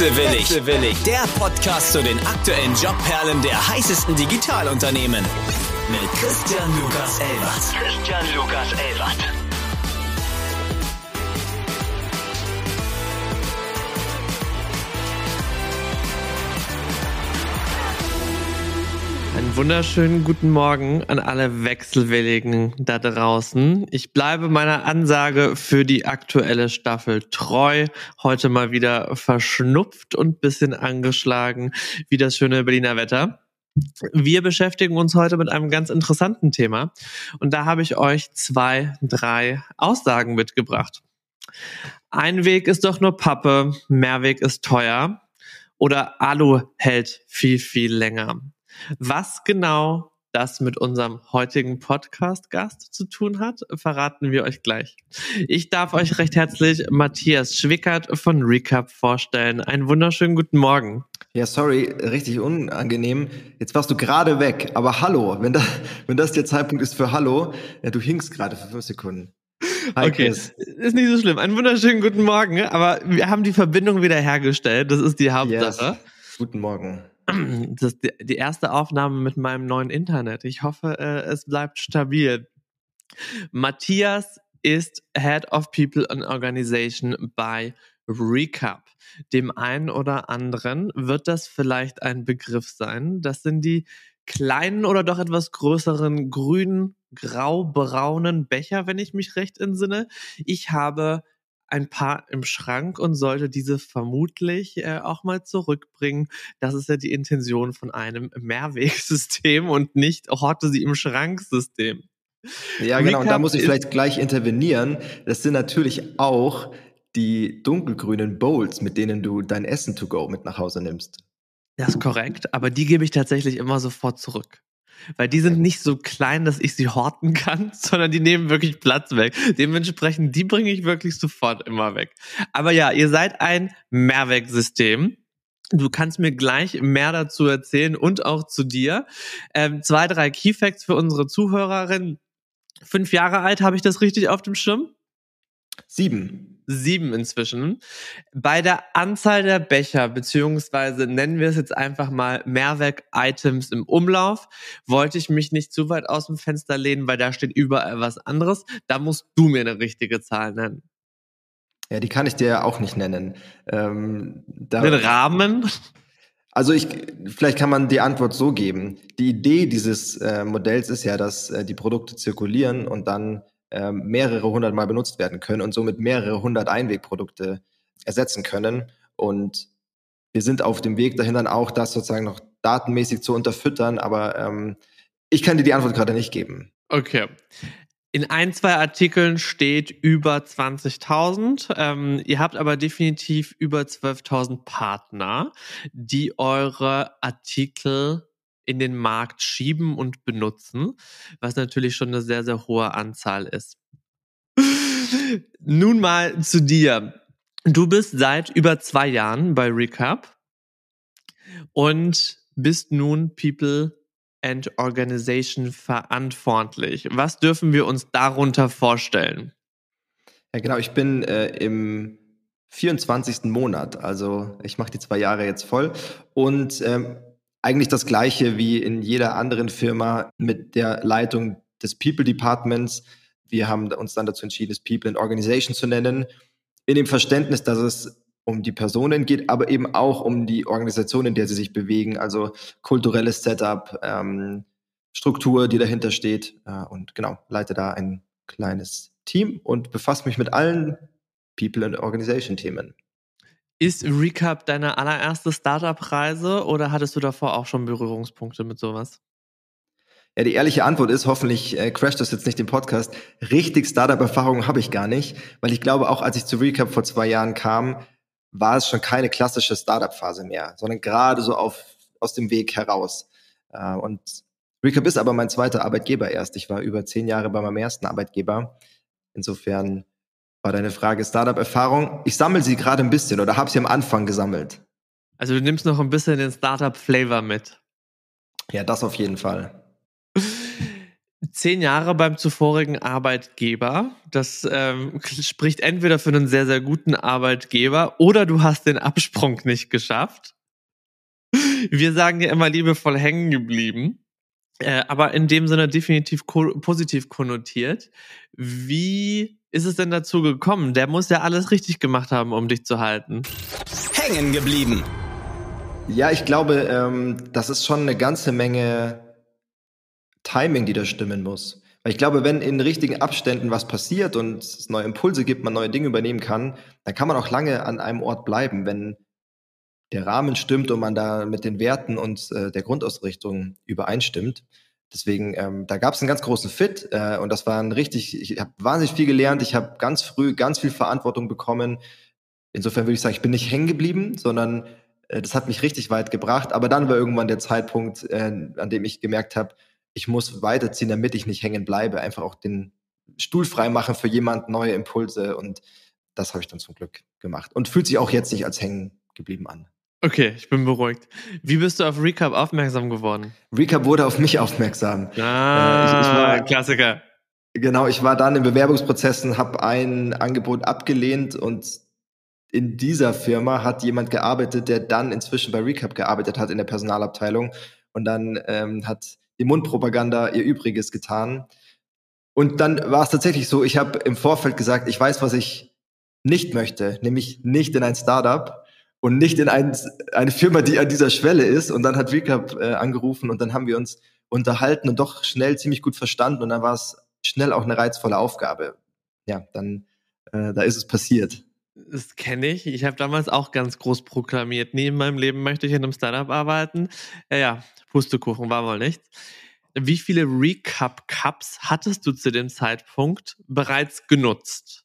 Wechselwillig. Wechselwillig. Der Podcast zu den aktuellen Jobperlen der heißesten Digitalunternehmen. Mit Christian Lukas Elbert. Christian Lukas Elbert. Wunderschönen guten Morgen an alle Wechselwilligen da draußen. Ich bleibe meiner Ansage für die aktuelle Staffel treu. Heute mal wieder verschnupft und bisschen angeschlagen, wie das schöne Berliner Wetter. Wir beschäftigen uns heute mit einem ganz interessanten Thema und da habe ich euch zwei, drei Aussagen mitgebracht. Ein Weg ist doch nur Pappe, Mehrweg ist teuer oder Alu hält viel, viel länger. Was genau das mit unserem heutigen Podcast-Gast zu tun hat, verraten wir euch gleich. Ich darf euch recht herzlich Matthias Schwickert von Recap vorstellen. Einen wunderschönen guten Morgen. Ja, sorry, richtig unangenehm. Jetzt warst du gerade weg, aber hallo, wenn, da, wenn das der Zeitpunkt ist für Hallo, ja, du hingst gerade für fünf Sekunden. Hi, okay, Chris. ist nicht so schlimm. Einen wunderschönen guten Morgen, aber wir haben die Verbindung wieder hergestellt. Das ist die Hauptsache. Yes. Guten Morgen. Das die erste Aufnahme mit meinem neuen Internet. Ich hoffe, äh, es bleibt stabil. Matthias ist Head of People and Organization bei Recap. Dem einen oder anderen wird das vielleicht ein Begriff sein. Das sind die kleinen oder doch etwas größeren grünen, grau-braunen Becher, wenn ich mich recht entsinne. Ich habe ein paar im Schrank und sollte diese vermutlich äh, auch mal zurückbringen. Das ist ja die Intention von einem Mehrwegsystem und nicht horte sie im Schranksystem. Ja, genau. und da muss ich vielleicht gleich intervenieren. Das sind natürlich auch die dunkelgrünen Bowls, mit denen du dein Essen to go mit nach Hause nimmst. Das ist korrekt, aber die gebe ich tatsächlich immer sofort zurück weil die sind nicht so klein, dass ich sie horten kann, sondern die nehmen wirklich Platz weg. Dementsprechend, die bringe ich wirklich sofort immer weg. Aber ja, ihr seid ein Mehrwegsystem. Du kannst mir gleich mehr dazu erzählen und auch zu dir. Ähm, zwei, drei Keyfacts für unsere Zuhörerin. Fünf Jahre alt, habe ich das richtig auf dem Schirm? Sieben sieben inzwischen. Bei der Anzahl der Becher, beziehungsweise nennen wir es jetzt einfach mal Mehrwerk-Items im Umlauf, wollte ich mich nicht zu weit aus dem Fenster lehnen, weil da steht überall was anderes. Da musst du mir eine richtige Zahl nennen. Ja, die kann ich dir auch nicht nennen. Ähm, Den Rahmen? Also ich, vielleicht kann man die Antwort so geben. Die Idee dieses äh, Modells ist ja, dass äh, die Produkte zirkulieren und dann ähm, mehrere hundert Mal benutzt werden können und somit mehrere hundert Einwegprodukte ersetzen können. Und wir sind auf dem Weg dahin dann auch, das sozusagen noch datenmäßig zu unterfüttern, aber ähm, ich kann dir die Antwort gerade nicht geben. Okay. In ein, zwei Artikeln steht über 20.000. Ähm, ihr habt aber definitiv über 12.000 Partner, die eure Artikel in den Markt schieben und benutzen, was natürlich schon eine sehr, sehr hohe Anzahl ist. Nun mal zu dir. Du bist seit über zwei Jahren bei Recap und bist nun People and Organization verantwortlich. Was dürfen wir uns darunter vorstellen? Ja, genau. Ich bin äh, im 24. Monat, also ich mache die zwei Jahre jetzt voll und ähm, eigentlich das gleiche wie in jeder anderen Firma mit der Leitung des People Departments. Wir haben uns dann dazu entschieden, es People and Organization zu nennen, in dem Verständnis, dass es um die Personen geht, aber eben auch um die Organisation, in der sie sich bewegen, also kulturelles Setup, ähm, Struktur, die dahinter steht. Äh, und genau, leite da ein kleines Team und befasse mich mit allen People and Organization Themen. Ist Recap deine allererste Startup-Reise oder hattest du davor auch schon Berührungspunkte mit sowas? Ja, die ehrliche Antwort ist, hoffentlich äh, crasht das jetzt nicht den Podcast. Richtig Startup-Erfahrung habe ich gar nicht, weil ich glaube, auch als ich zu Recap vor zwei Jahren kam, war es schon keine klassische Startup-Phase mehr, sondern gerade so auf, aus dem Weg heraus. Äh, und Recap ist aber mein zweiter Arbeitgeber erst. Ich war über zehn Jahre bei meinem ersten Arbeitgeber. Insofern war deine Frage Startup-Erfahrung. Ich sammle sie gerade ein bisschen oder habe sie am Anfang gesammelt. Also du nimmst noch ein bisschen den Startup-Flavor mit. Ja, das auf jeden Fall. Zehn Jahre beim zuvorigen Arbeitgeber. Das ähm, spricht entweder für einen sehr, sehr guten Arbeitgeber oder du hast den Absprung nicht geschafft. Wir sagen ja immer liebevoll hängen geblieben. Äh, aber in dem Sinne definitiv positiv konnotiert. Wie ist es denn dazu gekommen? Der muss ja alles richtig gemacht haben, um dich zu halten. Hängen geblieben. Ja, ich glaube, ähm, das ist schon eine ganze Menge Timing, die da stimmen muss. Weil ich glaube, wenn in richtigen Abständen was passiert und es neue Impulse gibt, man neue Dinge übernehmen kann, dann kann man auch lange an einem Ort bleiben, wenn der Rahmen stimmt und man da mit den Werten und äh, der Grundausrichtung übereinstimmt. Deswegen, ähm, da gab es einen ganz großen Fit äh, und das war ein richtig, ich habe wahnsinnig viel gelernt, ich habe ganz früh ganz viel Verantwortung bekommen. Insofern würde ich sagen, ich bin nicht hängen geblieben, sondern äh, das hat mich richtig weit gebracht. Aber dann war irgendwann der Zeitpunkt, äh, an dem ich gemerkt habe, ich muss weiterziehen, damit ich nicht hängen bleibe. Einfach auch den Stuhl frei machen für jemand, neue Impulse und das habe ich dann zum Glück gemacht. Und fühlt sich auch jetzt nicht als hängen geblieben an. Okay, ich bin beruhigt. Wie bist du auf Recap aufmerksam geworden? Recap wurde auf mich aufmerksam. Ah, äh, ich, ich war, Klassiker. Genau, ich war dann in Bewerbungsprozessen, habe ein Angebot abgelehnt und in dieser Firma hat jemand gearbeitet, der dann inzwischen bei Recap gearbeitet hat in der Personalabteilung und dann ähm, hat die Mundpropaganda ihr Übriges getan. Und dann war es tatsächlich so, ich habe im Vorfeld gesagt, ich weiß, was ich nicht möchte, nämlich nicht in ein Startup und nicht in ein, eine Firma, die an dieser Schwelle ist. Und dann hat Recap äh, angerufen und dann haben wir uns unterhalten und doch schnell ziemlich gut verstanden. Und dann war es schnell auch eine reizvolle Aufgabe. Ja, dann äh, da ist es passiert. Das kenne ich. Ich habe damals auch ganz groß proklamiert, nie in meinem Leben möchte ich in einem Startup arbeiten. Ja, ja, Pustekuchen war wohl nichts. Wie viele Recap-Cups hattest du zu dem Zeitpunkt bereits genutzt?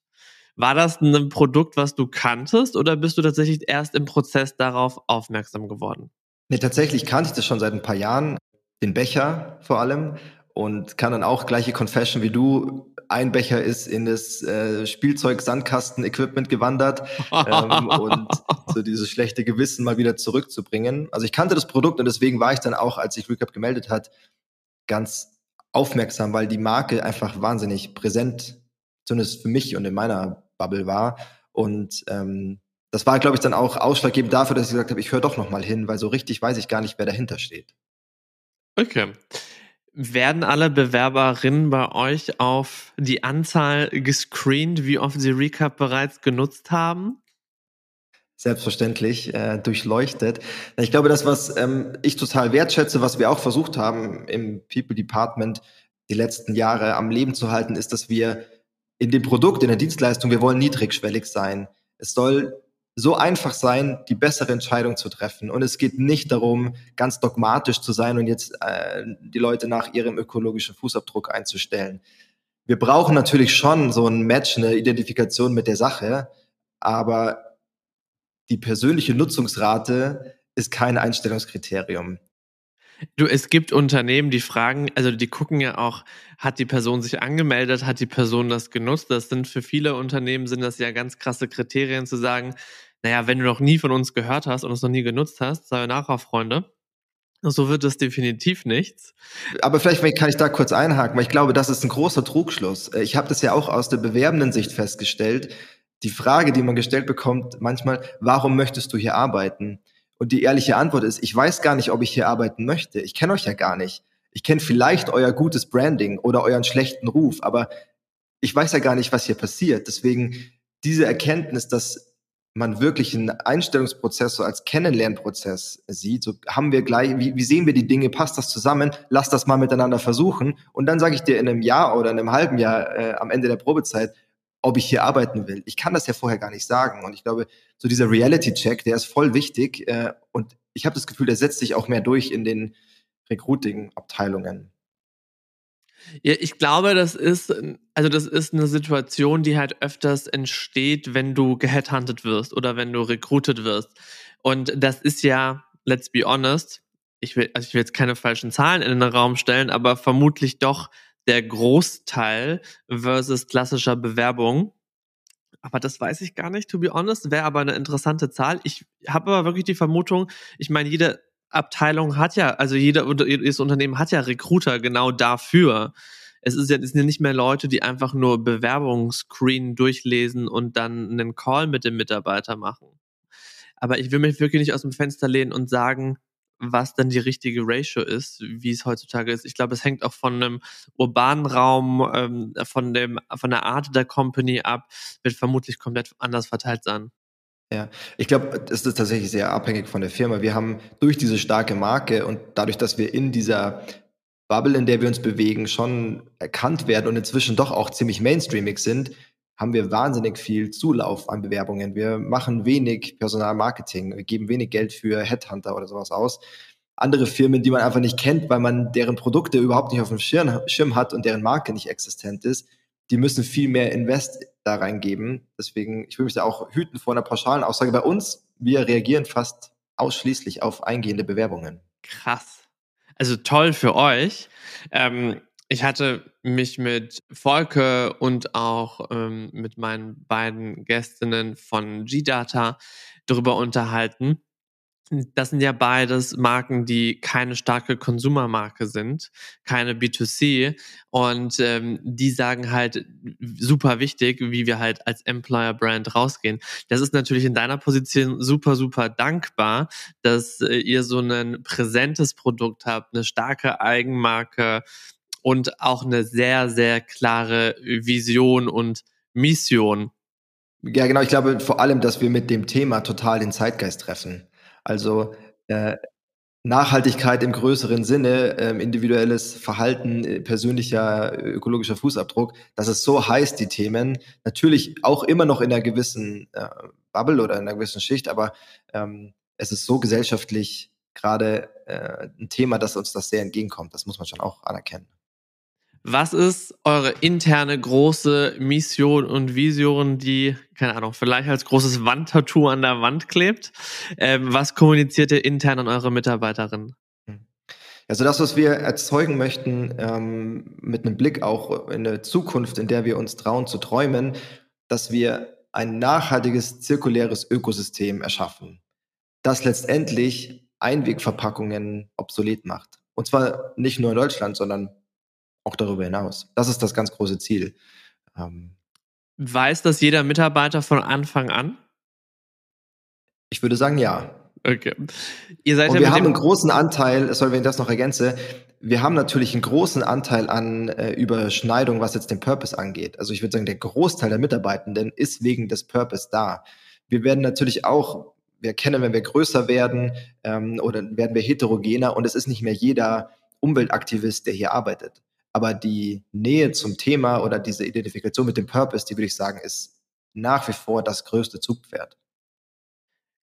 War das ein Produkt, was du kanntest oder bist du tatsächlich erst im Prozess darauf aufmerksam geworden? Nee, tatsächlich kannte ich das schon seit ein paar Jahren. Den Becher vor allem und kann dann auch gleiche Confession wie du. Ein Becher ist in das äh, Spielzeug-Sandkasten-Equipment gewandert ähm, und so dieses schlechte Gewissen mal wieder zurückzubringen. Also ich kannte das Produkt und deswegen war ich dann auch, als sich Recap gemeldet hat, ganz aufmerksam, weil die Marke einfach wahnsinnig präsent, zumindest für mich und in meiner Bubble war. Und ähm, das war, glaube ich, dann auch ausschlaggebend dafür, dass ich gesagt habe, ich höre doch noch mal hin, weil so richtig weiß ich gar nicht, wer dahinter steht. Okay. Werden alle Bewerberinnen bei euch auf die Anzahl gescreent, wie oft sie Recap bereits genutzt haben? Selbstverständlich, äh, durchleuchtet. Ich glaube, das, was ähm, ich total wertschätze, was wir auch versucht haben im People Department die letzten Jahre am Leben zu halten, ist, dass wir in dem Produkt, in der Dienstleistung, wir wollen niedrigschwellig sein. Es soll so einfach sein, die bessere Entscheidung zu treffen. Und es geht nicht darum, ganz dogmatisch zu sein und jetzt äh, die Leute nach ihrem ökologischen Fußabdruck einzustellen. Wir brauchen natürlich schon so ein Match, eine Identifikation mit der Sache, aber die persönliche Nutzungsrate ist kein Einstellungskriterium. Du, es gibt Unternehmen, die fragen, also die gucken ja auch, hat die Person sich angemeldet, hat die Person das genutzt? Das sind für viele Unternehmen sind das ja ganz krasse Kriterien zu sagen, naja, wenn du noch nie von uns gehört hast und es noch nie genutzt hast, sei nachher, Freunde. So wird es definitiv nichts. Aber vielleicht kann ich da kurz einhaken, weil ich glaube, das ist ein großer Trugschluss. Ich habe das ja auch aus der bewerbenden Sicht festgestellt. Die Frage, die man gestellt bekommt, manchmal, warum möchtest du hier arbeiten? Und die ehrliche Antwort ist, ich weiß gar nicht, ob ich hier arbeiten möchte. Ich kenne euch ja gar nicht. Ich kenne vielleicht euer gutes Branding oder euren schlechten Ruf, aber ich weiß ja gar nicht, was hier passiert. Deswegen diese Erkenntnis, dass man wirklich einen Einstellungsprozess so als Kennenlernprozess sieht, so haben wir gleich, wie, wie sehen wir die Dinge, passt das zusammen, lass das mal miteinander versuchen und dann sage ich dir in einem Jahr oder in einem halben Jahr äh, am Ende der Probezeit, ob ich hier arbeiten will. Ich kann das ja vorher gar nicht sagen. Und ich glaube, so dieser Reality-Check, der ist voll wichtig. Äh, und ich habe das Gefühl, der setzt sich auch mehr durch in den Recruiting-Abteilungen. Ja, ich glaube, das ist, also das ist eine Situation, die halt öfters entsteht, wenn du geheadhuntet wirst oder wenn du recruited wirst. Und das ist ja, let's be honest, ich will, also ich will jetzt keine falschen Zahlen in den Raum stellen, aber vermutlich doch der Großteil versus klassischer Bewerbung. Aber das weiß ich gar nicht, to be honest. Wäre aber eine interessante Zahl. Ich habe aber wirklich die Vermutung, ich meine, jede Abteilung hat ja, also jeder, jedes Unternehmen hat ja Recruiter genau dafür. es ist ja, es sind ja nicht mehr Leute, die einfach nur Bewerbungsscreen durchlesen und dann einen Call mit dem Mitarbeiter machen. Aber ich will mich wirklich nicht aus dem Fenster lehnen und sagen, was dann die richtige Ratio ist, wie es heutzutage ist. Ich glaube, es hängt auch von einem urbanen Raum, ähm, von dem, von der Art der Company ab, wird vermutlich komplett anders verteilt sein. Ja, ich glaube, es ist tatsächlich sehr abhängig von der Firma. Wir haben durch diese starke Marke und dadurch, dass wir in dieser Bubble, in der wir uns bewegen, schon erkannt werden und inzwischen doch auch ziemlich mainstreamig sind, haben wir wahnsinnig viel Zulauf an Bewerbungen. Wir machen wenig Personalmarketing, wir geben wenig Geld für Headhunter oder sowas aus. Andere Firmen, die man einfach nicht kennt, weil man deren Produkte überhaupt nicht auf dem Schirm, hat und deren Marke nicht existent ist, die müssen viel mehr Invest da reingeben. Deswegen, ich will mich da auch hüten vor einer pauschalen Aussage. Bei uns, wir reagieren fast ausschließlich auf eingehende Bewerbungen. Krass. Also toll für euch. Ähm, ich hatte mich mit Volke und auch ähm, mit meinen beiden Gästinnen von G-Data darüber unterhalten. Das sind ja beides Marken, die keine starke Konsumermarke sind, keine B2C. Und ähm, die sagen halt super wichtig, wie wir halt als Employer-Brand rausgehen. Das ist natürlich in deiner Position super, super dankbar, dass äh, ihr so ein präsentes Produkt habt, eine starke Eigenmarke, und auch eine sehr, sehr klare Vision und Mission. Ja, genau. Ich glaube vor allem, dass wir mit dem Thema total den Zeitgeist treffen. Also äh, Nachhaltigkeit im größeren Sinne, äh, individuelles Verhalten, äh, persönlicher ökologischer Fußabdruck, das ist so heiß, die Themen. Natürlich auch immer noch in einer gewissen äh, Bubble oder in einer gewissen Schicht, aber ähm, es ist so gesellschaftlich gerade äh, ein Thema, dass uns das sehr entgegenkommt. Das muss man schon auch anerkennen. Was ist eure interne große Mission und Vision, die, keine Ahnung, vielleicht als großes Wandtattoo an der Wand klebt? Ähm, was kommuniziert ihr intern an eure Mitarbeiterinnen? Also das, was wir erzeugen möchten, ähm, mit einem Blick auch in eine Zukunft, in der wir uns trauen zu träumen, dass wir ein nachhaltiges, zirkuläres Ökosystem erschaffen, das letztendlich Einwegverpackungen obsolet macht. Und zwar nicht nur in Deutschland, sondern auch darüber hinaus. Das ist das ganz große Ziel. Ähm, Weiß das jeder Mitarbeiter von Anfang an? Ich würde sagen, ja. Okay. Ihr seid Und ja wir haben einen großen Anteil, sorry, wenn ich das noch ergänze, wir haben natürlich einen großen Anteil an äh, Überschneidung, was jetzt den Purpose angeht. Also ich würde sagen, der Großteil der Mitarbeitenden ist wegen des Purpose da. Wir werden natürlich auch, wir erkennen, wenn wir größer werden ähm, oder werden wir heterogener und es ist nicht mehr jeder Umweltaktivist, der hier arbeitet. Aber die Nähe zum Thema oder diese Identifikation mit dem Purpose, die würde ich sagen, ist nach wie vor das größte Zugpferd.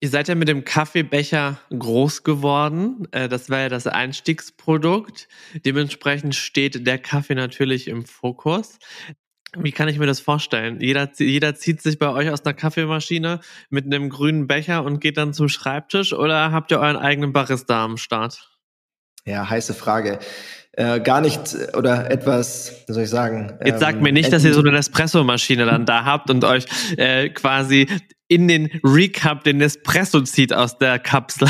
Ihr seid ja mit dem Kaffeebecher groß geworden. Äh, das war ja das Einstiegsprodukt. Dementsprechend steht der Kaffee natürlich im Fokus. Wie kann ich mir das vorstellen? Jeder, jeder zieht sich bei euch aus einer Kaffeemaschine mit einem grünen Becher und geht dann zum Schreibtisch oder habt ihr euren eigenen Barista am Start? Ja, heiße Frage äh, gar nicht oder etwas, wie soll ich sagen? Jetzt ähm, sagt mir nicht, dass ihr so eine Espresso-Maschine dann da habt und euch äh, quasi in den Recap den Espresso zieht aus der Kapsel.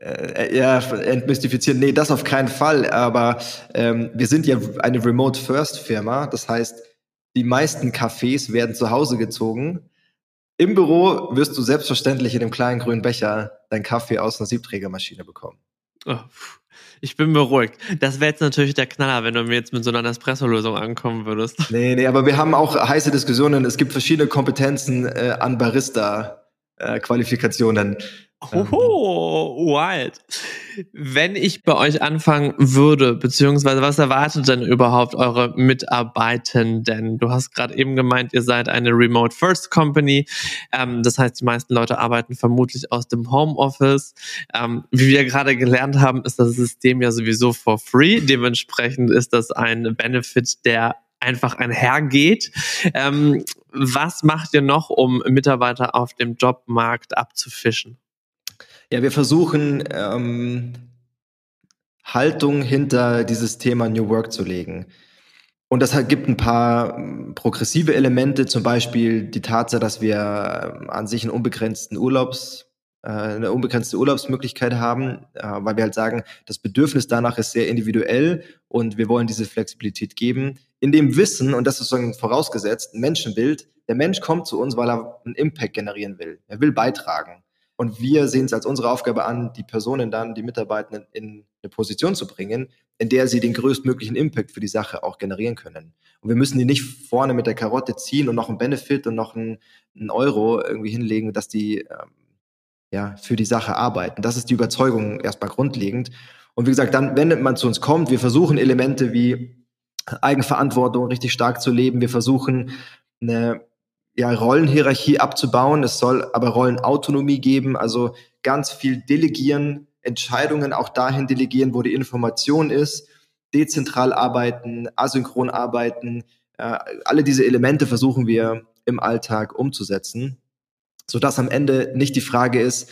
Äh, ja, entmystifizieren. Nee, das auf keinen Fall. Aber ähm, wir sind ja eine Remote-First-Firma. Das heißt, die meisten Cafés werden zu Hause gezogen. Im Büro wirst du selbstverständlich in dem kleinen grünen Becher deinen Kaffee aus einer Siebträgermaschine bekommen. Oh, ich bin beruhigt. Das wäre jetzt natürlich der Knaller, wenn du mir jetzt mit so einer Espresso-Lösung ankommen würdest. Nee, nee, aber wir haben auch heiße Diskussionen. Es gibt verschiedene Kompetenzen äh, an Barista-Qualifikationen. Äh, Hoho, wild. Wenn ich bei euch anfangen würde, beziehungsweise was erwartet denn überhaupt eure Mitarbeitenden? Du hast gerade eben gemeint, ihr seid eine Remote First Company. Ähm, das heißt, die meisten Leute arbeiten vermutlich aus dem Homeoffice. Ähm, wie wir gerade gelernt haben, ist das System ja sowieso for free. Dementsprechend ist das ein Benefit, der einfach einhergeht. Ähm, was macht ihr noch, um Mitarbeiter auf dem Jobmarkt abzufischen? Ja, wir versuchen ähm, Haltung hinter dieses Thema New Work zu legen. Und das gibt ein paar ähm, progressive Elemente, zum Beispiel die Tatsache, dass wir ähm, an sich einen unbegrenzten Urlaubsbereich äh, eine unbegrenzte Urlaubsmöglichkeit haben, äh, weil wir halt sagen, das Bedürfnis danach ist sehr individuell und wir wollen diese Flexibilität geben. In dem Wissen, und das ist sozusagen vorausgesetzt, ein Menschenbild, der Mensch kommt zu uns, weil er einen Impact generieren will. Er will beitragen. Und wir sehen es als unsere Aufgabe an, die Personen dann, die Mitarbeitenden in eine Position zu bringen, in der sie den größtmöglichen Impact für die Sache auch generieren können. Und wir müssen die nicht vorne mit der Karotte ziehen und noch einen Benefit und noch einen, Euro irgendwie hinlegen, dass die ähm, ja für die Sache arbeiten. Das ist die Überzeugung erstmal grundlegend. Und wie gesagt, dann, wenn man zu uns kommt, wir versuchen Elemente wie Eigenverantwortung richtig stark zu leben. Wir versuchen eine ja, Rollenhierarchie abzubauen. Es soll aber Rollenautonomie geben, also ganz viel delegieren, Entscheidungen auch dahin delegieren, wo die Information ist, dezentral arbeiten, asynchron arbeiten. Äh, alle diese Elemente versuchen wir im Alltag umzusetzen, sodass am Ende nicht die Frage ist,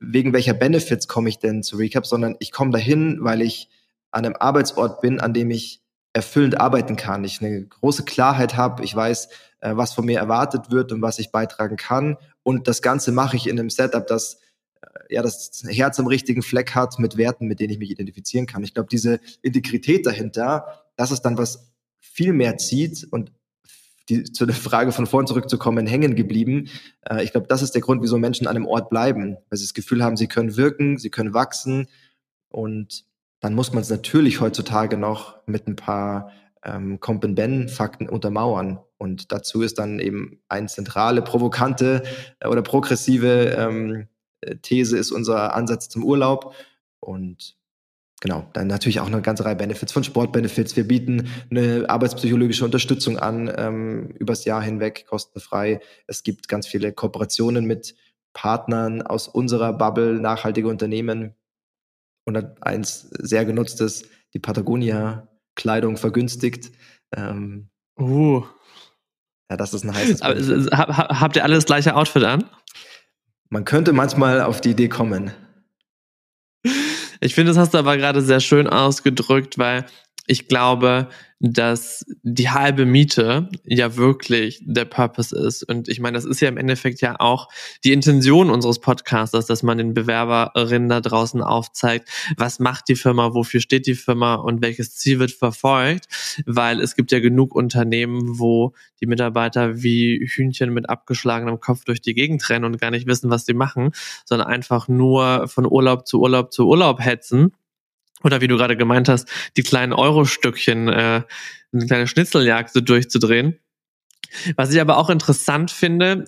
wegen welcher Benefits komme ich denn zu Recap, sondern ich komme dahin, weil ich an einem Arbeitsort bin, an dem ich erfüllend arbeiten kann. Ich eine große Klarheit habe, ich weiß, äh, was von mir erwartet wird und was ich beitragen kann. Und das Ganze mache ich in einem Setup, das ja das Herz am richtigen Fleck hat mit Werten, mit denen ich mich identifizieren kann. Ich glaube, diese Integrität dahinter, das ist dann was viel mehr zieht und die, zu der Frage von vorn zurückzukommen, hängen geblieben. Äh, ich glaube, das ist der Grund, wieso Menschen an einem Ort bleiben, weil sie das Gefühl haben, sie können wirken, sie können wachsen und dann muss man es natürlich heutzutage noch mit ein paar ähm, Comp-Ben-Fakten untermauern. Und dazu ist dann eben ein zentrale, provokante äh, oder progressive ähm, These ist unser Ansatz zum Urlaub. Und genau, dann natürlich auch eine ganze Reihe Benefits von Sportbenefits. Wir bieten eine arbeitspsychologische Unterstützung an, ähm, übers Jahr hinweg, kostenfrei. Es gibt ganz viele Kooperationen mit Partnern aus unserer Bubble, nachhaltige Unternehmen. Und eins sehr genutztes, die Patagonia Kleidung vergünstigt. Ähm, uh. Ja, das ist ein heißes. Aber, habt ihr alle das gleiche Outfit an? Man könnte manchmal auf die Idee kommen. Ich finde, das hast du aber gerade sehr schön ausgedrückt, weil ich glaube, dass die halbe Miete ja wirklich der Purpose ist. Und ich meine, das ist ja im Endeffekt ja auch die Intention unseres Podcasters, dass man den Bewerberinnen da draußen aufzeigt, was macht die Firma, wofür steht die Firma und welches Ziel wird verfolgt. Weil es gibt ja genug Unternehmen, wo die Mitarbeiter wie Hühnchen mit abgeschlagenem Kopf durch die Gegend rennen und gar nicht wissen, was sie machen, sondern einfach nur von Urlaub zu Urlaub zu Urlaub hetzen oder wie du gerade gemeint hast, die kleinen Euro-Stückchen, äh, eine kleine Schnitzeljagd so durchzudrehen. Was ich aber auch interessant finde,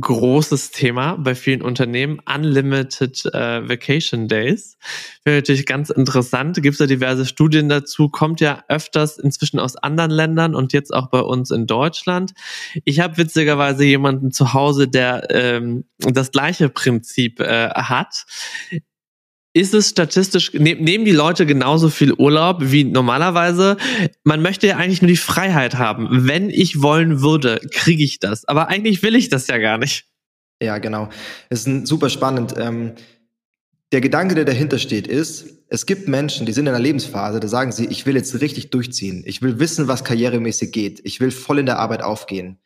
großes Thema bei vielen Unternehmen, Unlimited äh, Vacation Days. Wäre natürlich ganz interessant, gibt es ja diverse Studien dazu, kommt ja öfters inzwischen aus anderen Ländern und jetzt auch bei uns in Deutschland. Ich habe witzigerweise jemanden zu Hause, der ähm, das gleiche Prinzip äh, hat ist es statistisch, ne, nehmen die Leute genauso viel Urlaub wie normalerweise? Man möchte ja eigentlich nur die Freiheit haben. Wenn ich wollen würde, kriege ich das. Aber eigentlich will ich das ja gar nicht. Ja, genau. Es ist super spannend. Ähm, der Gedanke, der dahinter steht, ist, es gibt Menschen, die sind in einer Lebensphase, da sagen sie, ich will jetzt richtig durchziehen. Ich will wissen, was karrieremäßig geht. Ich will voll in der Arbeit aufgehen.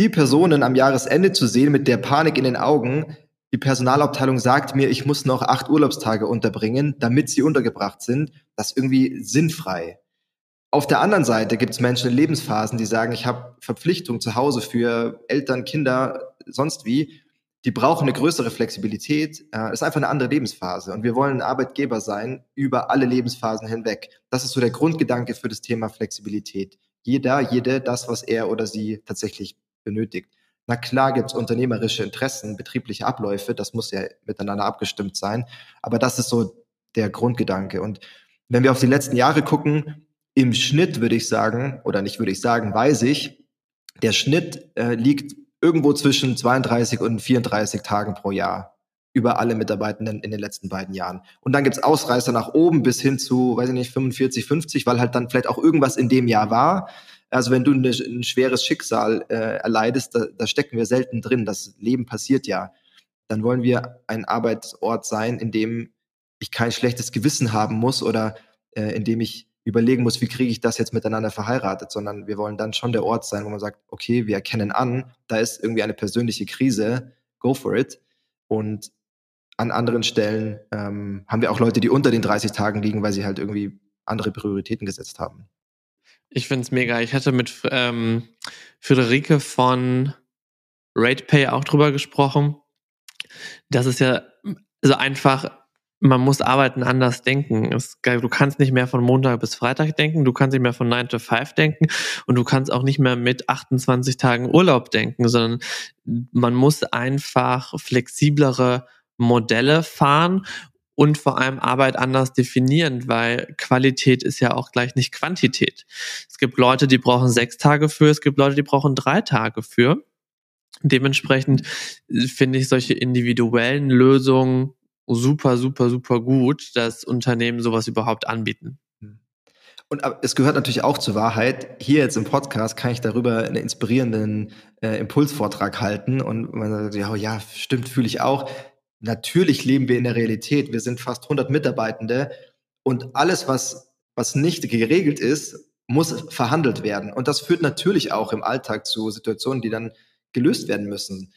Die Personen am Jahresende zu sehen mit der Panik in den Augen, die Personalabteilung sagt mir, ich muss noch acht Urlaubstage unterbringen, damit sie untergebracht sind. Das ist irgendwie sinnfrei. Auf der anderen Seite gibt es Menschen in Lebensphasen, die sagen, ich habe Verpflichtungen zu Hause für Eltern, Kinder, sonst wie. Die brauchen eine größere Flexibilität. Das ist einfach eine andere Lebensphase. Und wir wollen ein Arbeitgeber sein über alle Lebensphasen hinweg. Das ist so der Grundgedanke für das Thema Flexibilität. Jeder, jede, das, was er oder sie tatsächlich benötigt. Na klar gibt es unternehmerische Interessen, betriebliche Abläufe, das muss ja miteinander abgestimmt sein. Aber das ist so der Grundgedanke. Und wenn wir auf die letzten Jahre gucken, im Schnitt würde ich sagen, oder nicht würde ich sagen, weiß ich, der Schnitt äh, liegt irgendwo zwischen 32 und 34 Tagen pro Jahr über alle Mitarbeitenden in den letzten beiden Jahren. Und dann gibt's Ausreißer nach oben bis hin zu, weiß ich nicht, 45, 50, weil halt dann vielleicht auch irgendwas in dem Jahr war, also wenn du eine, ein schweres Schicksal äh, erleidest, da, da stecken wir selten drin. Das Leben passiert ja. Dann wollen wir ein Arbeitsort sein, in dem ich kein schlechtes Gewissen haben muss oder äh, in dem ich überlegen muss, wie kriege ich das jetzt miteinander verheiratet, sondern wir wollen dann schon der Ort sein, wo man sagt, okay, wir erkennen an, da ist irgendwie eine persönliche Krise, go for it. Und an anderen Stellen ähm, haben wir auch Leute, die unter den 30 Tagen liegen, weil sie halt irgendwie andere Prioritäten gesetzt haben. Ich finde es mega. Ich hatte mit ähm, Friederike von RatePay auch drüber gesprochen. Das ist ja also einfach, man muss Arbeiten anders denken. Es, du kannst nicht mehr von Montag bis Freitag denken, du kannst nicht mehr von 9 to 5 denken und du kannst auch nicht mehr mit 28 Tagen Urlaub denken, sondern man muss einfach flexiblere Modelle fahren und vor allem Arbeit anders definieren, weil Qualität ist ja auch gleich nicht Quantität. Es gibt Leute, die brauchen sechs Tage für, es gibt Leute, die brauchen drei Tage für. Dementsprechend finde ich solche individuellen Lösungen super, super, super gut, dass Unternehmen sowas überhaupt anbieten. Und es gehört natürlich auch zur Wahrheit. Hier jetzt im Podcast kann ich darüber einen inspirierenden äh, Impulsvortrag halten und man sagt, ja, ja, stimmt, fühle ich auch. Natürlich leben wir in der Realität. Wir sind fast 100 Mitarbeitende und alles, was, was nicht geregelt ist, muss verhandelt werden. Und das führt natürlich auch im Alltag zu Situationen, die dann gelöst werden müssen.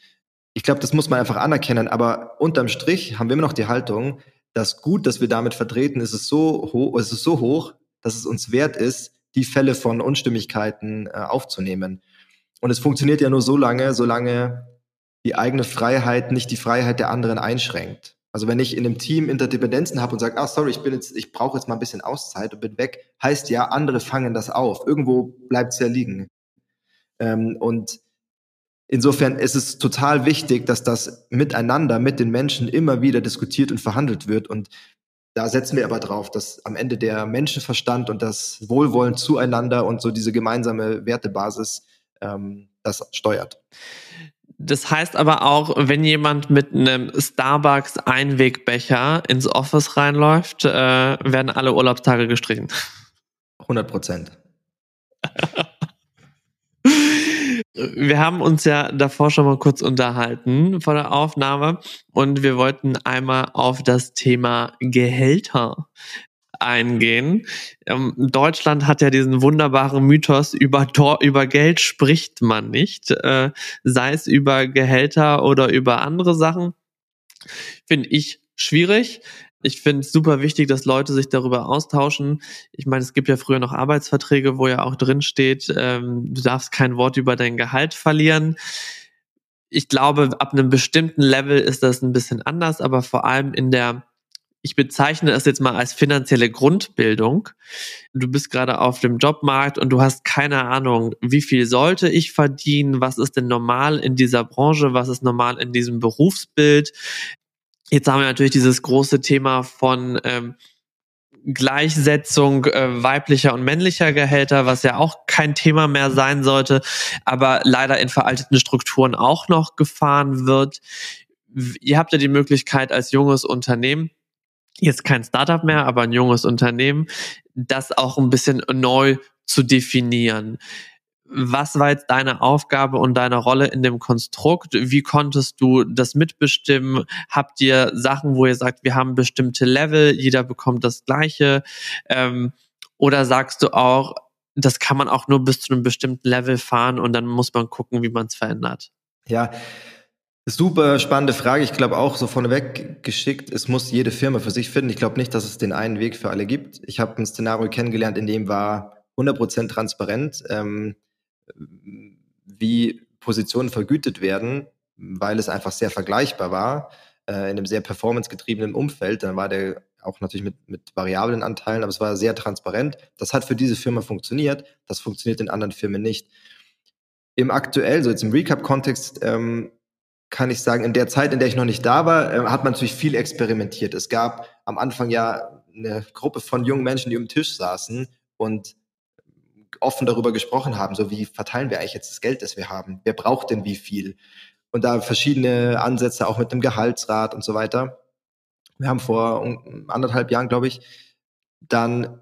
Ich glaube, das muss man einfach anerkennen. Aber unterm Strich haben wir immer noch die Haltung, das Gut, das wir damit vertreten, ist es so hoch, ist es so hoch, dass es uns wert ist, die Fälle von Unstimmigkeiten äh, aufzunehmen. Und es funktioniert ja nur so lange, solange die eigene Freiheit nicht die Freiheit der anderen einschränkt. Also wenn ich in einem Team Interdependenzen habe und sage, ah sorry, ich bin jetzt, ich brauche jetzt mal ein bisschen Auszeit und bin weg, heißt ja, andere fangen das auf. Irgendwo bleibt es ja liegen. Ähm, und insofern ist es total wichtig, dass das miteinander, mit den Menschen immer wieder diskutiert und verhandelt wird. Und da setzen wir aber drauf, dass am Ende der Menschenverstand und das Wohlwollen zueinander und so diese gemeinsame Wertebasis ähm, das steuert. Das heißt aber auch, wenn jemand mit einem Starbucks Einwegbecher ins Office reinläuft, äh, werden alle Urlaubstage gestrichen. 100 Prozent. Wir haben uns ja davor schon mal kurz unterhalten vor der Aufnahme und wir wollten einmal auf das Thema Gehälter eingehen. Ähm, Deutschland hat ja diesen wunderbaren Mythos, über, über Geld spricht man nicht, äh, sei es über Gehälter oder über andere Sachen. Finde ich schwierig. Ich finde es super wichtig, dass Leute sich darüber austauschen. Ich meine, es gibt ja früher noch Arbeitsverträge, wo ja auch drin steht, ähm, du darfst kein Wort über dein Gehalt verlieren. Ich glaube, ab einem bestimmten Level ist das ein bisschen anders, aber vor allem in der ich bezeichne es jetzt mal als finanzielle Grundbildung. Du bist gerade auf dem Jobmarkt und du hast keine Ahnung, wie viel sollte ich verdienen, was ist denn normal in dieser Branche, was ist normal in diesem Berufsbild. Jetzt haben wir natürlich dieses große Thema von ähm, Gleichsetzung äh, weiblicher und männlicher Gehälter, was ja auch kein Thema mehr sein sollte, aber leider in veralteten Strukturen auch noch gefahren wird. Ihr habt ja die Möglichkeit als junges Unternehmen, jetzt kein Startup mehr, aber ein junges Unternehmen, das auch ein bisschen neu zu definieren. Was war jetzt deine Aufgabe und deine Rolle in dem Konstrukt? Wie konntest du das mitbestimmen? Habt ihr Sachen, wo ihr sagt, wir haben bestimmte Level, jeder bekommt das Gleiche? Ähm, oder sagst du auch, das kann man auch nur bis zu einem bestimmten Level fahren und dann muss man gucken, wie man es verändert? Ja, Super spannende Frage. Ich glaube auch so vorneweg geschickt, es muss jede Firma für sich finden. Ich glaube nicht, dass es den einen Weg für alle gibt. Ich habe ein Szenario kennengelernt, in dem war 100% transparent, ähm, wie Positionen vergütet werden, weil es einfach sehr vergleichbar war äh, in einem sehr performancegetriebenen Umfeld. Dann war der auch natürlich mit, mit variablen Anteilen, aber es war sehr transparent. Das hat für diese Firma funktioniert. Das funktioniert in anderen Firmen nicht. Im aktuell, so jetzt im Recap-Kontext, ähm, kann ich sagen, in der Zeit, in der ich noch nicht da war, äh, hat man natürlich viel experimentiert. Es gab am Anfang ja eine Gruppe von jungen Menschen, die um den Tisch saßen und offen darüber gesprochen haben, so wie verteilen wir eigentlich jetzt das Geld, das wir haben? Wer braucht denn wie viel? Und da verschiedene Ansätze auch mit dem Gehaltsrat und so weiter. Wir haben vor anderthalb Jahren, glaube ich, dann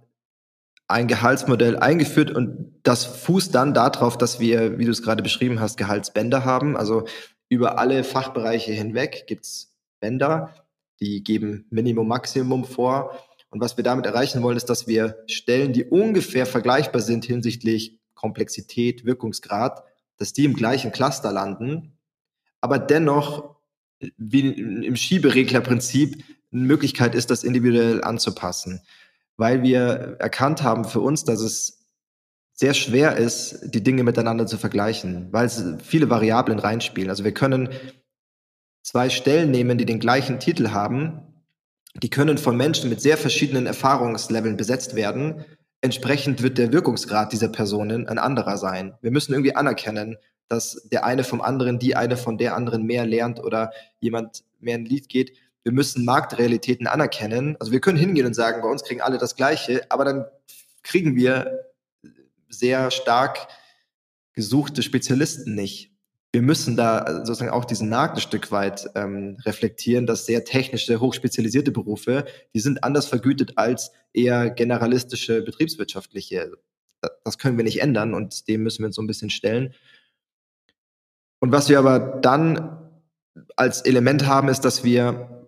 ein Gehaltsmodell eingeführt und das fußt dann darauf, dass wir, wie du es gerade beschrieben hast, Gehaltsbänder haben. Also über alle Fachbereiche hinweg gibt es Bänder, die geben Minimum, Maximum vor. Und was wir damit erreichen wollen, ist, dass wir Stellen, die ungefähr vergleichbar sind hinsichtlich Komplexität, Wirkungsgrad, dass die im gleichen Cluster landen, aber dennoch wie im Schiebereglerprinzip eine Möglichkeit ist, das individuell anzupassen. Weil wir erkannt haben für uns, dass es sehr schwer ist, die Dinge miteinander zu vergleichen, weil es viele Variablen reinspielen. Also wir können zwei Stellen nehmen, die den gleichen Titel haben, die können von Menschen mit sehr verschiedenen Erfahrungsleveln besetzt werden. Entsprechend wird der Wirkungsgrad dieser Personen ein anderer sein. Wir müssen irgendwie anerkennen, dass der eine vom anderen, die eine von der anderen mehr lernt oder jemand mehr ein Lied geht. Wir müssen Marktrealitäten anerkennen. Also wir können hingehen und sagen, bei uns kriegen alle das Gleiche, aber dann kriegen wir sehr stark gesuchte Spezialisten nicht. Wir müssen da sozusagen auch diesen Markt ein Stück weit ähm, reflektieren, dass sehr technische, hochspezialisierte Berufe, die sind anders vergütet als eher generalistische betriebswirtschaftliche. Das können wir nicht ändern und dem müssen wir uns so ein bisschen stellen. Und was wir aber dann als Element haben, ist, dass wir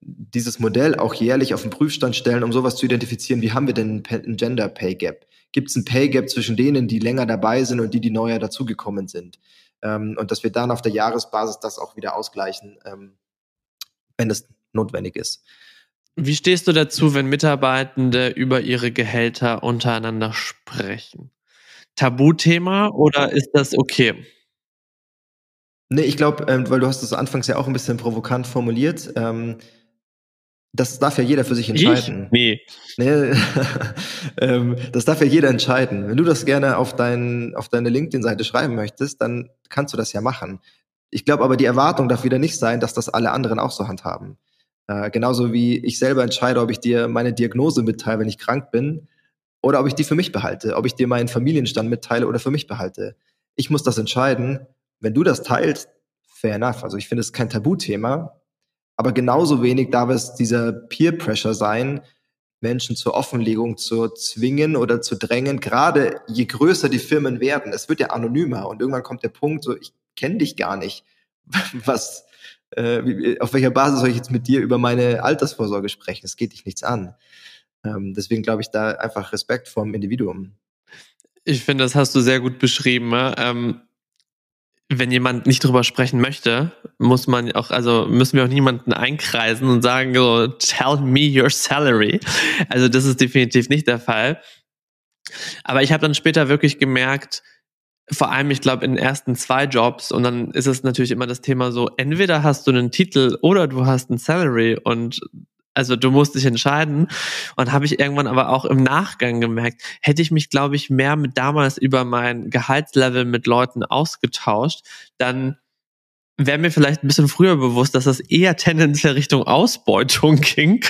dieses Modell auch jährlich auf den Prüfstand stellen, um sowas zu identifizieren, wie haben wir denn ein Gender Pay Gap? Gibt es ein Pay Gap zwischen denen, die länger dabei sind und die, die neuer dazugekommen sind? Ähm, und dass wir dann auf der Jahresbasis das auch wieder ausgleichen, ähm, wenn es notwendig ist. Wie stehst du dazu, wenn Mitarbeitende über ihre Gehälter untereinander sprechen? Tabuthema oder ist das okay? Nee, ich glaube, ähm, weil du hast das anfangs ja auch ein bisschen provokant formuliert. Ähm, das darf ja jeder für sich entscheiden. Ich? Nee. nee ähm, das darf ja jeder entscheiden. Wenn du das gerne auf, dein, auf deine LinkedIn-Seite schreiben möchtest, dann kannst du das ja machen. Ich glaube aber, die Erwartung darf wieder nicht sein, dass das alle anderen auch so handhaben. Äh, genauso wie ich selber entscheide, ob ich dir meine Diagnose mitteile, wenn ich krank bin, oder ob ich die für mich behalte, ob ich dir meinen Familienstand mitteile oder für mich behalte. Ich muss das entscheiden wenn du das teilst, fair enough. Also ich finde es kein Tabuthema, aber genauso wenig darf es dieser Peer Pressure sein, Menschen zur Offenlegung zu zwingen oder zu drängen, gerade je größer die Firmen werden. Es wird ja anonymer und irgendwann kommt der Punkt, so ich kenne dich gar nicht. Was, äh, auf welcher Basis soll ich jetzt mit dir über meine Altersvorsorge sprechen? Es geht dich nichts an. Ähm, deswegen glaube ich da einfach Respekt vom Individuum. Ich finde, das hast du sehr gut beschrieben. Ähm, wenn jemand nicht drüber sprechen möchte, muss man auch, also müssen wir auch niemanden einkreisen und sagen, so, tell me your salary. Also das ist definitiv nicht der Fall. Aber ich habe dann später wirklich gemerkt, vor allem, ich glaube, in den ersten zwei Jobs, und dann ist es natürlich immer das Thema so, entweder hast du einen Titel oder du hast ein Salary und also du musst dich entscheiden. Und habe ich irgendwann aber auch im Nachgang gemerkt, hätte ich mich, glaube ich, mehr mit damals über mein Gehaltslevel mit Leuten ausgetauscht, dann wäre mir vielleicht ein bisschen früher bewusst, dass das eher tendenziell Richtung Ausbeutung ging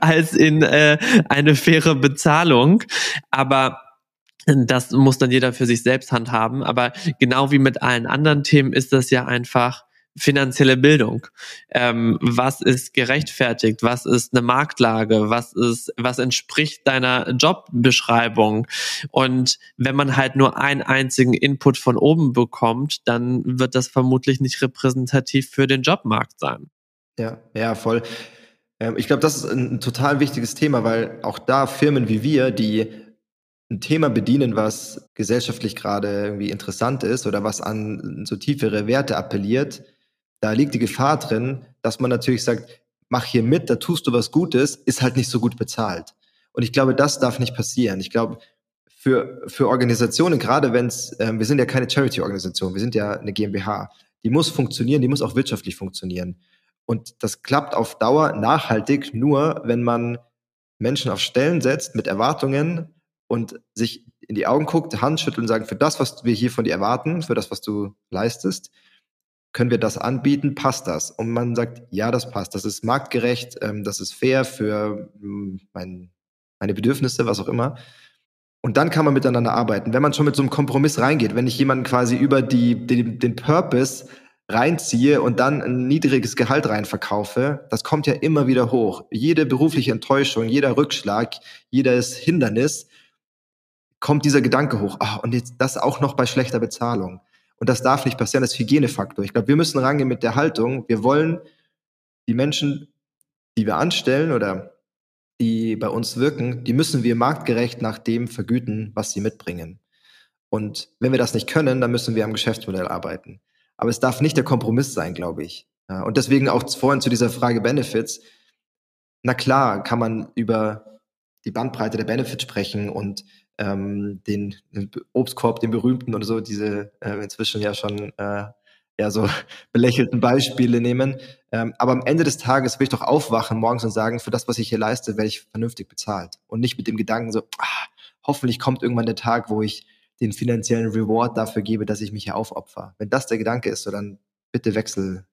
als in äh, eine faire Bezahlung. Aber das muss dann jeder für sich selbst handhaben. Aber genau wie mit allen anderen Themen ist das ja einfach finanzielle Bildung. Ähm, was ist gerechtfertigt? Was ist eine Marktlage? Was ist, was entspricht deiner Jobbeschreibung? Und wenn man halt nur einen einzigen Input von oben bekommt, dann wird das vermutlich nicht repräsentativ für den Jobmarkt sein. Ja, ja, voll. Ähm, ich glaube, das ist ein total wichtiges Thema, weil auch da Firmen wie wir, die ein Thema bedienen, was gesellschaftlich gerade irgendwie interessant ist oder was an so tiefere Werte appelliert, da liegt die Gefahr drin, dass man natürlich sagt, mach hier mit, da tust du was Gutes, ist halt nicht so gut bezahlt. Und ich glaube, das darf nicht passieren. Ich glaube, für, für Organisationen, gerade wenn es, äh, wir sind ja keine Charity-Organisation, wir sind ja eine GmbH, die muss funktionieren, die muss auch wirtschaftlich funktionieren. Und das klappt auf Dauer nachhaltig nur, wenn man Menschen auf Stellen setzt mit Erwartungen und sich in die Augen guckt, Hand schüttelt und sagen, für das, was wir hier von dir erwarten, für das, was du leistest, können wir das anbieten? Passt das? Und man sagt, ja, das passt. Das ist marktgerecht, ähm, das ist fair für hm, mein, meine Bedürfnisse, was auch immer. Und dann kann man miteinander arbeiten. Wenn man schon mit so einem Kompromiss reingeht, wenn ich jemanden quasi über die, den, den Purpose reinziehe und dann ein niedriges Gehalt reinverkaufe, das kommt ja immer wieder hoch. Jede berufliche Enttäuschung, jeder Rückschlag, jedes Hindernis, kommt dieser Gedanke hoch. Ach, und jetzt das auch noch bei schlechter Bezahlung. Und das darf nicht passieren, das ist Hygienefaktor. Ich glaube, wir müssen rangehen mit der Haltung, wir wollen die Menschen, die wir anstellen oder die bei uns wirken, die müssen wir marktgerecht nach dem vergüten, was sie mitbringen. Und wenn wir das nicht können, dann müssen wir am Geschäftsmodell arbeiten. Aber es darf nicht der Kompromiss sein, glaube ich. Und deswegen auch vorhin zu dieser Frage Benefits. Na klar, kann man über die Bandbreite der Benefits sprechen und ähm, den, den Obstkorb, den berühmten oder so, diese äh, inzwischen ja schon äh, ja so belächelten Beispiele nehmen. Ähm, aber am Ende des Tages will ich doch aufwachen morgens und sagen, für das, was ich hier leiste, werde ich vernünftig bezahlt. Und nicht mit dem Gedanken so, ah, hoffentlich kommt irgendwann der Tag, wo ich den finanziellen Reward dafür gebe, dass ich mich hier aufopfer. Wenn das der Gedanke ist, so dann bitte wechsel,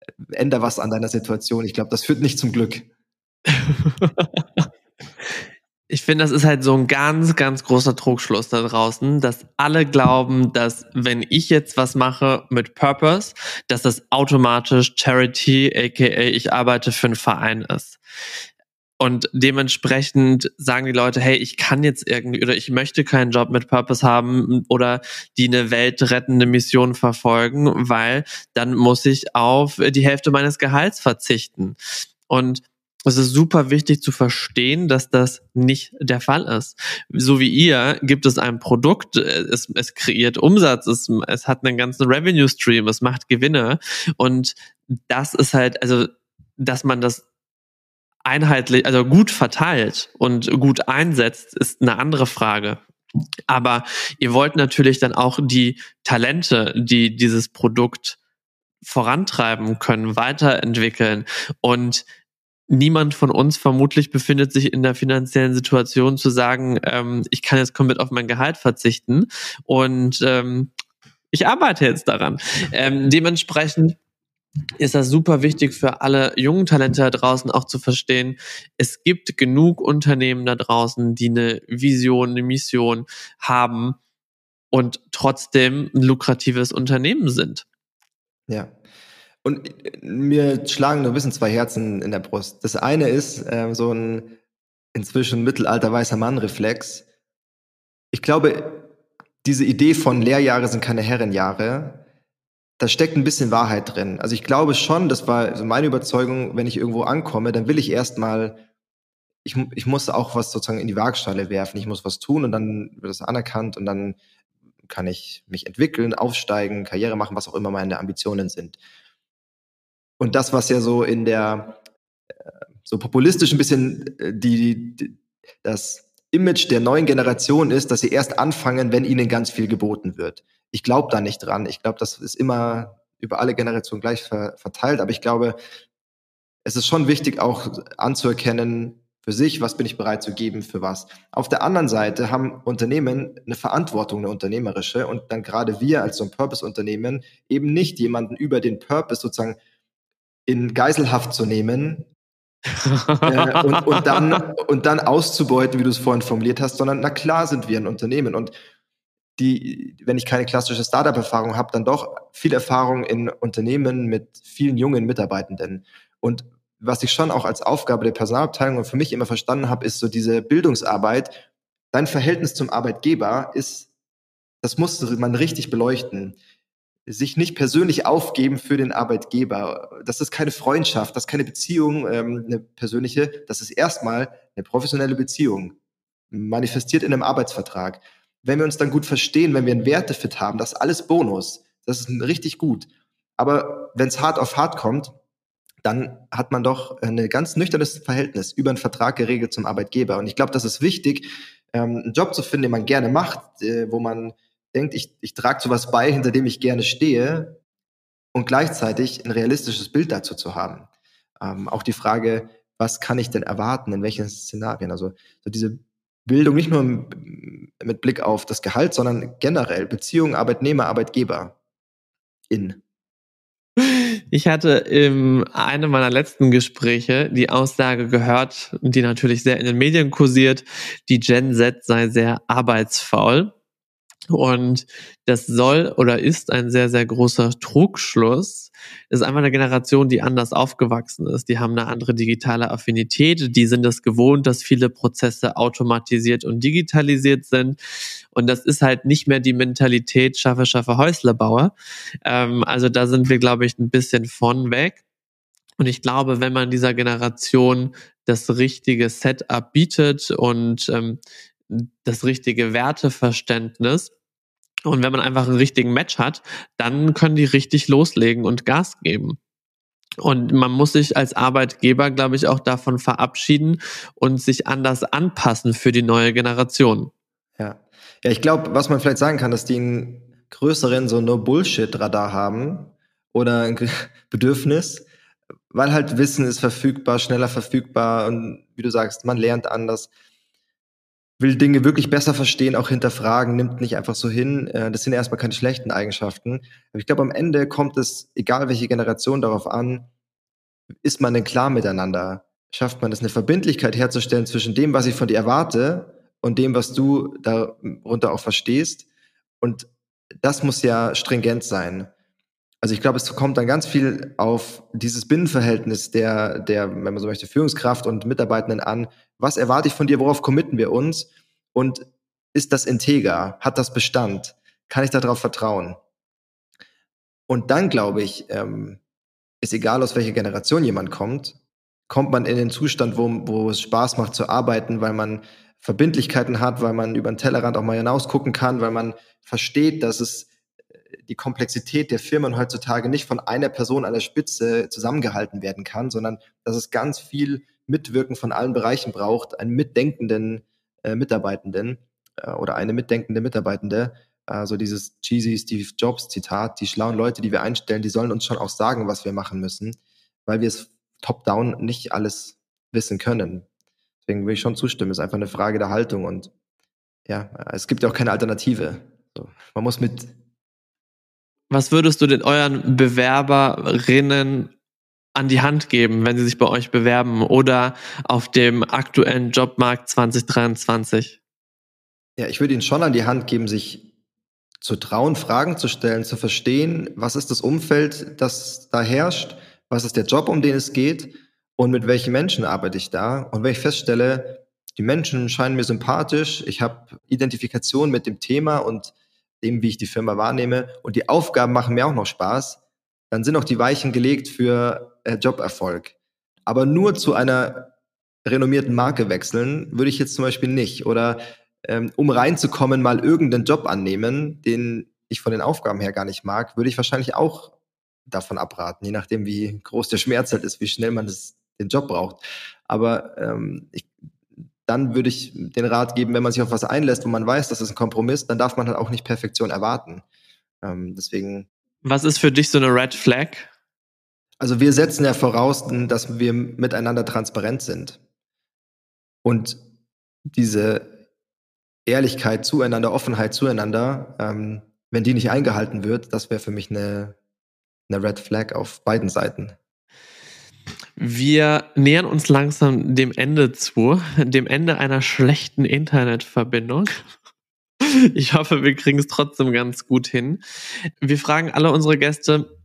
äh, änder was an deiner Situation. Ich glaube, das führt nicht zum Glück. Ich finde, das ist halt so ein ganz, ganz großer Trugschluss da draußen, dass alle glauben, dass wenn ich jetzt was mache mit Purpose, dass das automatisch Charity, aka ich arbeite für einen Verein ist. Und dementsprechend sagen die Leute, hey, ich kann jetzt irgendwie oder ich möchte keinen Job mit Purpose haben oder die eine weltrettende Mission verfolgen, weil dann muss ich auf die Hälfte meines Gehalts verzichten. Und es ist super wichtig zu verstehen, dass das nicht der Fall ist. So wie ihr gibt es ein Produkt, es, es kreiert Umsatz, es, es hat einen ganzen Revenue Stream, es macht Gewinne und das ist halt, also, dass man das einheitlich, also gut verteilt und gut einsetzt, ist eine andere Frage. Aber ihr wollt natürlich dann auch die Talente, die dieses Produkt vorantreiben können, weiterentwickeln und niemand von uns vermutlich befindet sich in der finanziellen Situation zu sagen, ähm, ich kann jetzt komplett auf mein Gehalt verzichten und ähm, ich arbeite jetzt daran. Ähm, dementsprechend ist das super wichtig für alle jungen Talente da draußen auch zu verstehen. Es gibt genug Unternehmen da draußen, die eine Vision, eine Mission haben und trotzdem ein lukratives Unternehmen sind. Ja, und äh, mir schlagen nur ein bisschen zwei Herzen in der Brust. Das eine ist äh, so ein inzwischen mittelalter weißer Mann-Reflex. Ich glaube, diese Idee von Lehrjahre sind keine Herrenjahre, da steckt ein bisschen Wahrheit drin. Also ich glaube schon, das war so meine Überzeugung, wenn ich irgendwo ankomme, dann will ich erstmal, ich, ich muss auch was sozusagen in die Waagschale werfen, ich muss was tun und dann wird das anerkannt und dann kann ich mich entwickeln, aufsteigen, Karriere machen, was auch immer meine Ambitionen sind. Und das, was ja so in der äh, so populistisch ein bisschen äh, die, die, das Image der neuen Generation ist, dass sie erst anfangen, wenn ihnen ganz viel geboten wird. Ich glaube da nicht dran. Ich glaube, das ist immer über alle Generationen gleich ver verteilt. Aber ich glaube, es ist schon wichtig, auch anzuerkennen für sich, was bin ich bereit zu geben für was. Auf der anderen Seite haben Unternehmen eine Verantwortung, eine unternehmerische. Und dann gerade wir als so ein Purpose-Unternehmen eben nicht jemanden über den Purpose sozusagen in Geiselhaft zu nehmen äh, und, und, dann, und dann auszubeuten, wie du es vorhin formuliert hast, sondern na klar sind wir ein Unternehmen und die, wenn ich keine klassische Startup-Erfahrung habe, dann doch viel Erfahrung in Unternehmen mit vielen jungen Mitarbeitenden. Und was ich schon auch als Aufgabe der Personalabteilung und für mich immer verstanden habe, ist so diese Bildungsarbeit. Dein Verhältnis zum Arbeitgeber ist, das muss man richtig beleuchten sich nicht persönlich aufgeben für den Arbeitgeber. Das ist keine Freundschaft, das ist keine Beziehung, ähm, eine persönliche, das ist erstmal eine professionelle Beziehung, manifestiert in einem Arbeitsvertrag. Wenn wir uns dann gut verstehen, wenn wir einen Wertefit haben, das ist alles Bonus, das ist richtig gut. Aber wenn es hart auf hart kommt, dann hat man doch ein ganz nüchternes Verhältnis über einen Vertrag geregelt zum Arbeitgeber. Und ich glaube, das ist wichtig, ähm, einen Job zu finden, den man gerne macht, äh, wo man denkt, ich, ich trage zu was bei, hinter dem ich gerne stehe und gleichzeitig ein realistisches Bild dazu zu haben. Ähm, auch die Frage, was kann ich denn erwarten, in welchen Szenarien? Also so diese Bildung nicht nur mit Blick auf das Gehalt, sondern generell Beziehungen Arbeitnehmer, Arbeitgeber in. Ich hatte in einem meiner letzten Gespräche die Aussage gehört, die natürlich sehr in den Medien kursiert, die Gen Z sei sehr arbeitsfaul. Und das soll oder ist ein sehr, sehr großer Trugschluss. Es ist einfach eine Generation, die anders aufgewachsen ist. Die haben eine andere digitale Affinität. Die sind es gewohnt, dass viele Prozesse automatisiert und digitalisiert sind. Und das ist halt nicht mehr die Mentalität schaffe, schaffe Häuslebauer. Ähm, also da sind wir, glaube ich, ein bisschen von weg. Und ich glaube, wenn man dieser Generation das richtige Setup bietet und ähm, das richtige Werteverständnis, und wenn man einfach einen richtigen Match hat, dann können die richtig loslegen und Gas geben. Und man muss sich als Arbeitgeber, glaube ich, auch davon verabschieden und sich anders anpassen für die neue Generation. Ja, ja ich glaube, was man vielleicht sagen kann, dass die einen größeren so No-Bullshit-Radar haben oder ein Bedürfnis, weil halt Wissen ist verfügbar, schneller verfügbar und wie du sagst, man lernt anders, will Dinge wirklich besser verstehen, auch hinterfragen, nimmt nicht einfach so hin. Äh, das sind erstmal keine schlechten Eigenschaften. Aber ich glaube, am Ende kommt es, egal welche Generation, darauf an, ist man denn klar miteinander? Schafft man es, eine Verbindlichkeit herzustellen zwischen dem, was ich von dir erwarte und dem, was du darunter auch verstehst? Und das muss ja stringent sein. Also ich glaube, es kommt dann ganz viel auf dieses Binnenverhältnis der, der, wenn man so möchte, Führungskraft und Mitarbeitenden an. Was erwarte ich von dir? Worauf committen wir uns? Und ist das integer? Hat das Bestand? Kann ich darauf vertrauen? Und dann glaube ich, ähm, ist egal, aus welcher Generation jemand kommt, kommt man in den Zustand, wo, wo es Spaß macht zu arbeiten, weil man Verbindlichkeiten hat, weil man über den Tellerrand auch mal hinaus gucken kann, weil man versteht, dass es die Komplexität der Firmen heutzutage nicht von einer Person an der Spitze zusammengehalten werden kann, sondern dass es ganz viel Mitwirken von allen Bereichen braucht, einen mitdenkenden äh, Mitarbeitenden äh, oder eine mitdenkende Mitarbeitende. Also dieses cheesy Steve Jobs Zitat, die schlauen Leute, die wir einstellen, die sollen uns schon auch sagen, was wir machen müssen, weil wir es top-down nicht alles wissen können. Deswegen will ich schon zustimmen, es ist einfach eine Frage der Haltung und ja, es gibt ja auch keine Alternative. So, man muss mit was würdest du den euren Bewerberinnen an die Hand geben, wenn sie sich bei euch bewerben oder auf dem aktuellen Jobmarkt 2023? Ja, ich würde ihnen schon an die Hand geben, sich zu trauen, Fragen zu stellen, zu verstehen, was ist das Umfeld, das da herrscht, was ist der Job, um den es geht und mit welchen Menschen arbeite ich da. Und wenn ich feststelle, die Menschen scheinen mir sympathisch, ich habe Identifikation mit dem Thema und dem, wie ich die Firma wahrnehme und die Aufgaben machen mir auch noch Spaß, dann sind auch die Weichen gelegt für Joberfolg. Aber nur zu einer renommierten Marke wechseln würde ich jetzt zum Beispiel nicht. Oder ähm, um reinzukommen, mal irgendeinen Job annehmen, den ich von den Aufgaben her gar nicht mag, würde ich wahrscheinlich auch davon abraten, je nachdem, wie groß der Schmerz halt ist, wie schnell man das, den Job braucht. Aber ähm, ich dann würde ich den Rat geben, wenn man sich auf was einlässt, wo man weiß, das ist ein Kompromiss, dann darf man halt auch nicht Perfektion erwarten. Ähm, deswegen. Was ist für dich so eine Red Flag? Also wir setzen ja voraus, dass wir miteinander transparent sind. Und diese Ehrlichkeit zueinander, Offenheit zueinander, ähm, wenn die nicht eingehalten wird, das wäre für mich eine, eine Red Flag auf beiden Seiten. Wir nähern uns langsam dem Ende zu, dem Ende einer schlechten Internetverbindung. Ich hoffe, wir kriegen es trotzdem ganz gut hin. Wir fragen alle unsere Gäste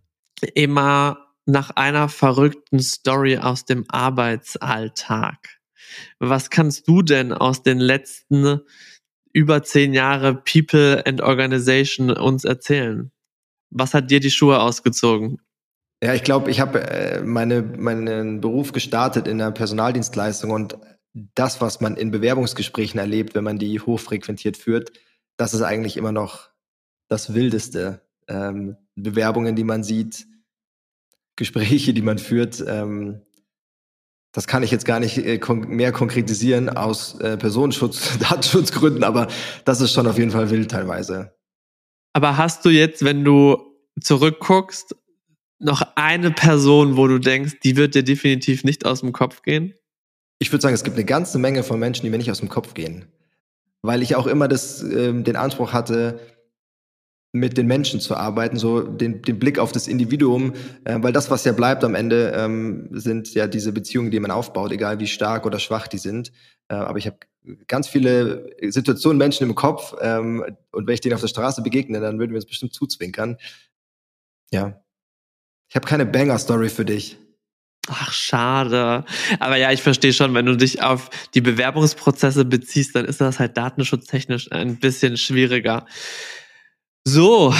immer nach einer verrückten Story aus dem Arbeitsalltag. Was kannst du denn aus den letzten über zehn Jahre People and Organization uns erzählen? Was hat dir die Schuhe ausgezogen? Ja, ich glaube, ich habe äh, meine, meinen Beruf gestartet in der Personaldienstleistung und das, was man in Bewerbungsgesprächen erlebt, wenn man die hochfrequentiert führt, das ist eigentlich immer noch das Wildeste. Ähm, Bewerbungen, die man sieht, Gespräche, die man führt, ähm, das kann ich jetzt gar nicht äh, kon mehr konkretisieren aus äh, Personenschutz, Datenschutzgründen, aber das ist schon auf jeden Fall wild teilweise. Aber hast du jetzt, wenn du zurückguckst, noch eine Person, wo du denkst, die wird dir definitiv nicht aus dem Kopf gehen? Ich würde sagen, es gibt eine ganze Menge von Menschen, die mir nicht aus dem Kopf gehen. Weil ich auch immer das, ähm, den Anspruch hatte, mit den Menschen zu arbeiten, so den, den Blick auf das Individuum, äh, weil das, was ja bleibt am Ende, ähm, sind ja diese Beziehungen, die man aufbaut, egal wie stark oder schwach die sind. Äh, aber ich habe ganz viele Situationen, Menschen im Kopf ähm, und wenn ich denen auf der Straße begegne, dann würden wir uns bestimmt zuzwinkern. Ja, ich habe keine Banger-Story für dich. Ach, schade. Aber ja, ich verstehe schon, wenn du dich auf die Bewerbungsprozesse beziehst, dann ist das halt datenschutztechnisch ein bisschen schwieriger. So,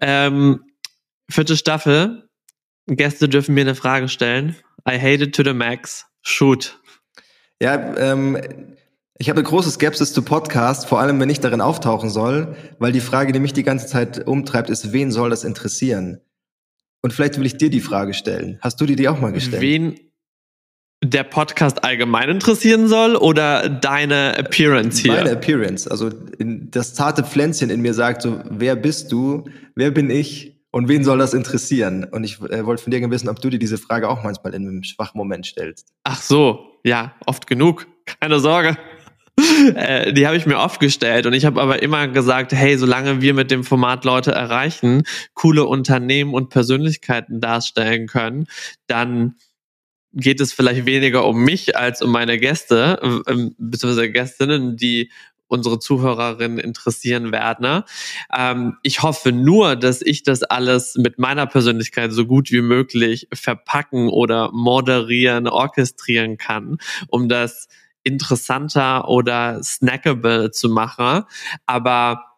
ähm, vierte Staffel. Gäste dürfen mir eine Frage stellen. I hate it to the max. Shoot. Ja, ähm, ich habe eine große Skepsis zu Podcasts, vor allem wenn ich darin auftauchen soll, weil die Frage, die mich die ganze Zeit umtreibt, ist, wen soll das interessieren? Und vielleicht will ich dir die Frage stellen. Hast du dir die auch mal gestellt? Wen der Podcast allgemein interessieren soll oder deine Appearance hier? Meine Appearance. Also das zarte Pflänzchen in mir sagt so, wer bist du? Wer bin ich? Und wen soll das interessieren? Und ich äh, wollte von dir wissen, ob du dir diese Frage auch manchmal in einem schwachen Moment stellst. Ach so, ja, oft genug. Keine Sorge. Äh, die habe ich mir oft gestellt und ich habe aber immer gesagt, hey, solange wir mit dem Format Leute erreichen, coole Unternehmen und Persönlichkeiten darstellen können, dann geht es vielleicht weniger um mich als um meine Gäste, äh, beziehungsweise Gästinnen, die unsere Zuhörerinnen interessieren werden. Ähm, ich hoffe nur, dass ich das alles mit meiner Persönlichkeit so gut wie möglich verpacken oder moderieren, orchestrieren kann, um das interessanter oder snackable zu machen. Aber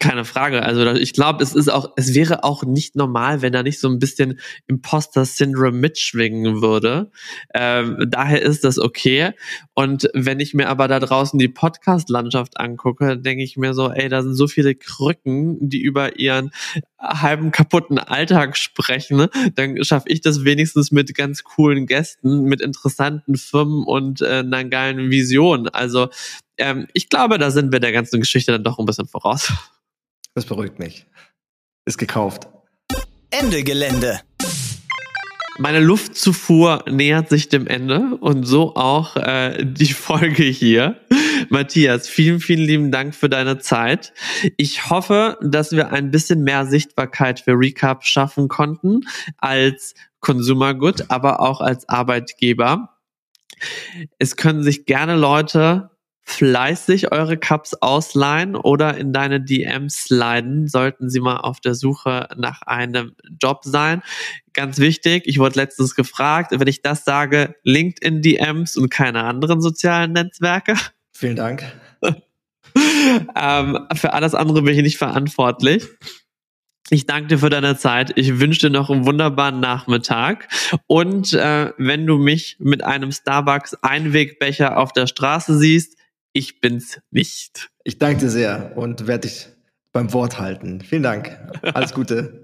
keine Frage. Also ich glaube, es ist auch, es wäre auch nicht normal, wenn da nicht so ein bisschen Imposter-Syndrome mitschwingen würde. Ähm, daher ist das okay. Und wenn ich mir aber da draußen die Podcast-Landschaft angucke, denke ich mir so, ey, da sind so viele Krücken, die über ihren halben kaputten Alltag sprechen. Dann schaffe ich das wenigstens mit ganz coolen Gästen, mit interessanten Firmen und äh, einer geilen Vision. Also ähm, ich glaube, da sind wir der ganzen Geschichte dann doch ein bisschen voraus. Das beruhigt mich. Ist gekauft. Ende Gelände. Meine Luftzufuhr nähert sich dem Ende und so auch äh, die Folge hier. Matthias, vielen, vielen lieben Dank für deine Zeit. Ich hoffe, dass wir ein bisschen mehr Sichtbarkeit für Recap schaffen konnten als Consumer Good, aber auch als Arbeitgeber. Es können sich gerne Leute fleißig eure Cups ausleihen oder in deine DMs sliden, sollten sie mal auf der Suche nach einem Job sein. Ganz wichtig, ich wurde letztens gefragt, wenn ich das sage, LinkedIn DMs und keine anderen sozialen Netzwerke. Vielen Dank. ähm, für alles andere bin ich nicht verantwortlich. Ich danke dir für deine Zeit. Ich wünsche dir noch einen wunderbaren Nachmittag. Und äh, wenn du mich mit einem Starbucks Einwegbecher auf der Straße siehst, ich bin's nicht. Ich danke dir sehr und werde dich beim Wort halten. Vielen Dank. Alles Gute.